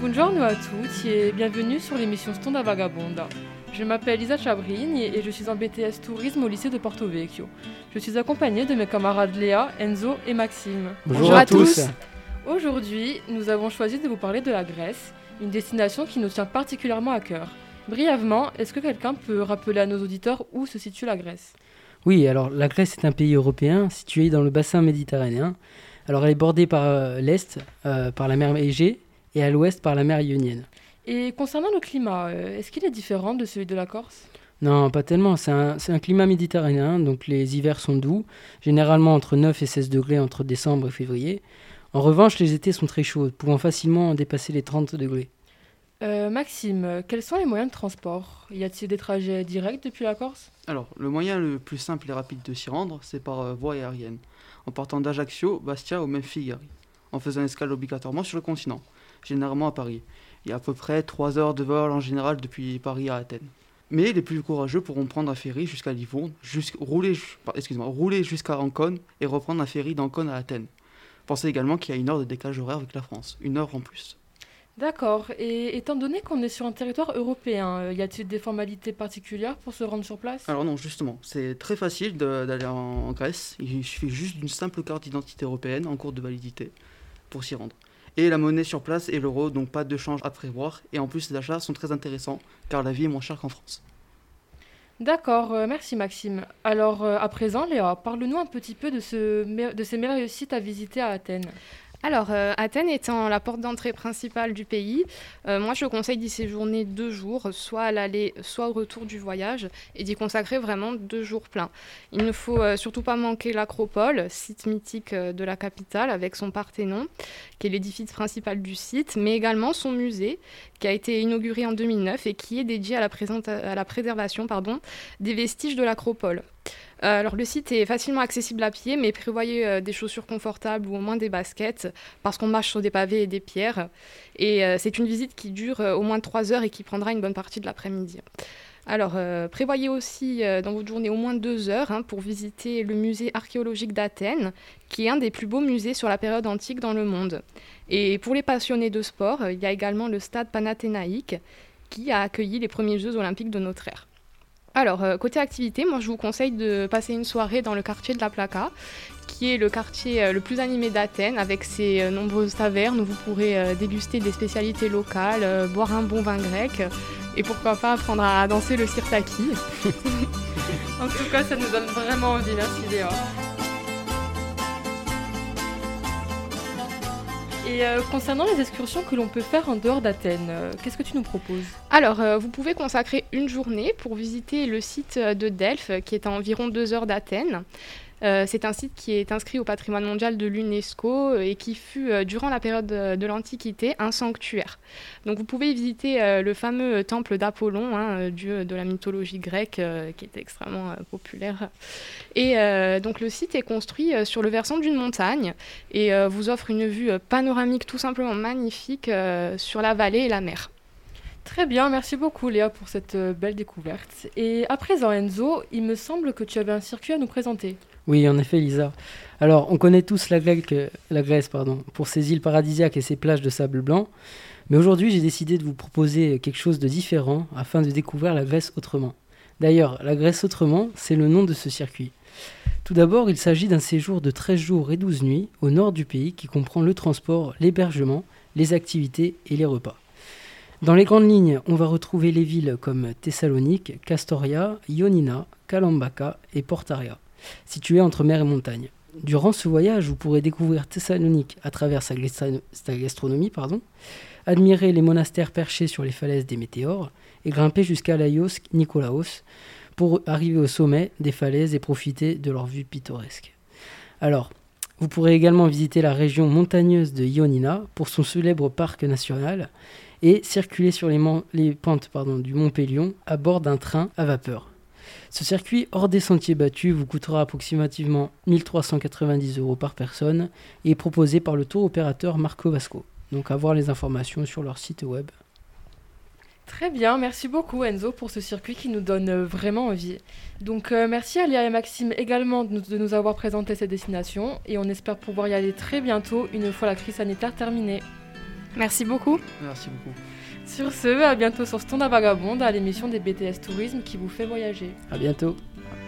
Buongiorno à tous et bienvenue sur l'émission Stonda Vagabonda. Je m'appelle Isa Chabrigne et je suis en BTS Tourisme au lycée de Porto Vecchio. Je suis accompagnée de mes camarades Léa, Enzo et Maxime. Bonjour, à, tous. Aujourd'hui, nous avons choisi de vous parler de la Grèce, une destination qui nous tient particulièrement à cœur. Brièvement, est-ce que quelqu'un peut rappeler à nos auditeurs où se situe la Grèce? Oui, alors la Grèce est un pays européen situé dans le bassin méditerranéen. Alors elle est bordée par euh, l'est euh, par la mer Égée et à l'ouest par la mer Ionienne. Et concernant le climat, euh, est-ce qu'il est différent de celui de la Corse? Non, pas tellement. C'est un, un, climat méditerranéen, donc les hivers sont doux, généralement entre 9 et 16 degrés entre décembre et février. En revanche, les étés sont très chauds, pouvant facilement dépasser les 30 degrés. Euh, Maxime, quels sont les moyens de transport? Y a-t-il des trajets directs depuis la Corse? Alors, le moyen le plus simple et rapide de s'y rendre, c'est par euh, voie aérienne, en partant d'Ajaccio, Bastia ou même Figari, en faisant escale obligatoirement sur le continent, généralement à Paris. Il y a à peu près 3 heures de vol en général depuis Paris à Athènes. Mais les plus courageux pourront prendre un ferry jusqu'à Livourne, rouler, rouler jusqu'à Ancône et reprendre un ferry d'Ancône à Athènes. Pensez également qu'il y a une heure de décalage horaire avec la France, une heure en plus. D'accord. Et étant donné qu'on est sur un territoire européen, euh, y a-t-il des formalités particulières pour se rendre sur place? Alors non, justement, c'est très facile d'aller en Grèce. Il suffit juste d'une simple carte d'identité européenne en cours de validité pour s'y rendre. Et la monnaie sur place est l'euro, donc pas de change à prévoir. Et en plus, les achats sont très intéressants, car la vie est moins chère qu'en France. D'accord, euh, merci Maxime. Alors euh, à présent, Léa, parle-nous un petit peu de, de ces merveilleux sites à visiter à Athènes. Alors, euh, Athènes étant la porte d'entrée principale du pays, euh, moi je conseille d'y séjourner deux jours, soit à l'aller, soit au retour du voyage, et d'y consacrer vraiment deux jours pleins. Il ne faut euh, surtout pas manquer l'Acropole, site mythique de la capitale, avec son Parthénon, qui est l'édifice principal du site, mais également son musée, qui a été inauguré en 2009 et qui est dédié à la, préservation des vestiges de l'Acropole. Euh, alors le site est facilement accessible à pied, mais prévoyez euh, des chaussures confortables ou au moins des baskets, parce qu'on marche sur des pavés et des pierres. Et euh, c'est une visite qui dure au moins 3 heures et qui prendra une bonne partie de l'après-midi. Alors, prévoyez aussi dans votre journée au moins 2 heures hein, pour visiter le musée archéologique d'Athènes, qui est un des plus beaux musées sur la période antique dans le monde. Et pour les passionnés de sport, il y a également le stade panathénaïque, qui a accueilli les premiers Jeux olympiques de notre ère. Alors, euh, côté activité, moi je vous conseille de passer une soirée dans le quartier de la Placa, qui est le quartier euh, le plus animé d'Athènes, avec ses euh, nombreuses tavernes où vous pourrez déguster des spécialités locales, boire un bon vin grec et pourquoi pas apprendre à danser le sirtaki. en tout cas, ça nous donne vraiment envie, merci. Et euh, concernant les excursions que l'on peut faire en dehors d'Athènes, euh, qu'est-ce que tu nous proposes? Alors, euh, vous pouvez consacrer une journée pour visiter le site de Delphes, qui est à environ deux heures d'Athènes. Euh, c'est un site qui est inscrit au patrimoine mondial de l'UNESCO euh, et qui fut, euh, durant la période de, l'Antiquité, un sanctuaire. Donc vous pouvez visiter le fameux temple d'Apollon, hein, dieu de la mythologie grecque, qui est extrêmement populaire. Et donc le site est construit sur le versant d'une montagne et vous offre une vue panoramique tout simplement magnifique sur la vallée et la mer. Très bien, merci beaucoup Léa pour cette belle découverte. Et à présent Enzo, il me semble que tu avais un circuit à nous présenter. Oui, en effet, Lisa. Alors, on connaît tous la, Grèce pour ses îles paradisiaques et ses plages de sable blanc. Mais aujourd'hui, j'ai décidé de vous proposer quelque chose de différent afin de découvrir la Grèce autrement. D'ailleurs, la Grèce autrement, c'est le nom de ce circuit. Tout d'abord, il s'agit d'un séjour de 13 jours et 12 nuits au nord du pays qui comprend le transport, l'hébergement, les activités et les repas. Dans les grandes lignes, on va retrouver les villes comme Thessalonique, Castoria, Ionina, Kalambaka et Portaria situé entre mer et montagne. Durant ce voyage, vous pourrez découvrir Thessalonique à travers sa, gastronomie, pardon, admirer les monastères perchés sur les falaises des météores et grimper jusqu'à Laios Nikolaos pour arriver au sommet des falaises et profiter de leur vue pittoresque. Alors, vous pourrez également visiter la région montagneuse de Ionina pour son célèbre parc national et circuler sur les, les pentes du mont Pélion à bord d'un train à vapeur. Ce circuit hors des sentiers battus vous coûtera approximativement 1390 euros par personne et est proposé par le tour opérateur Marco Vasco. Donc à voir les informations sur leur site web. Très bien, merci beaucoup Enzo pour ce circuit qui nous donne euh, vraiment envie. Donc euh, merci à Léa et Maxime également de nous, de nous avoir présenté cette destination et on espère pouvoir y aller très bientôt une fois la crise sanitaire terminée. Merci beaucoup. Merci beaucoup. Sur ce, à bientôt sur Stonda Vagabonde, à l'émission des BTS Tourisme qui vous fait voyager. À bientôt. À